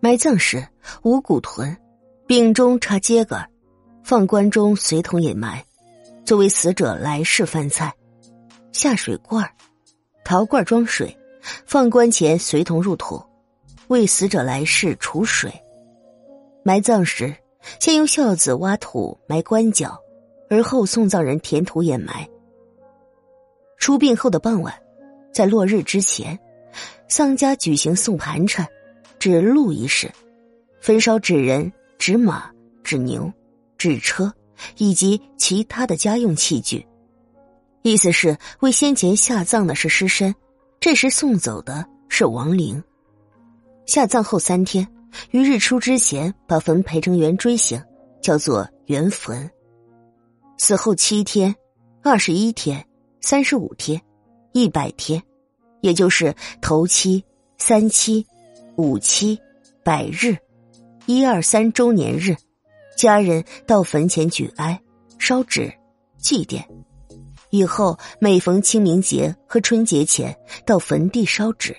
埋葬时无骨臀，柄中插秸秆，放棺中随同掩埋，作为死者来世饭菜。下水罐陶罐装水，放棺前随同入土，为死者来世储水。埋葬时，先用孝子挖土埋棺脚，而后送葬人填土掩埋。出殡后的傍晚，在落日之前，丧家举行送盘缠。指路仪式，焚烧纸人、纸马、纸牛、纸车以及其他的家用器具，意思是为先前下葬的是尸身，这时送走的是亡灵。下葬后三天，于日出之前把坟培成圆锥形，叫做圆坟。死后七天、二十一天、三十五天、一百天，也就是头七、三七。五七、百日、一二三周年日，家人到坟前举哀、烧纸、祭奠。以后每逢清明节和春节前，到坟地烧纸。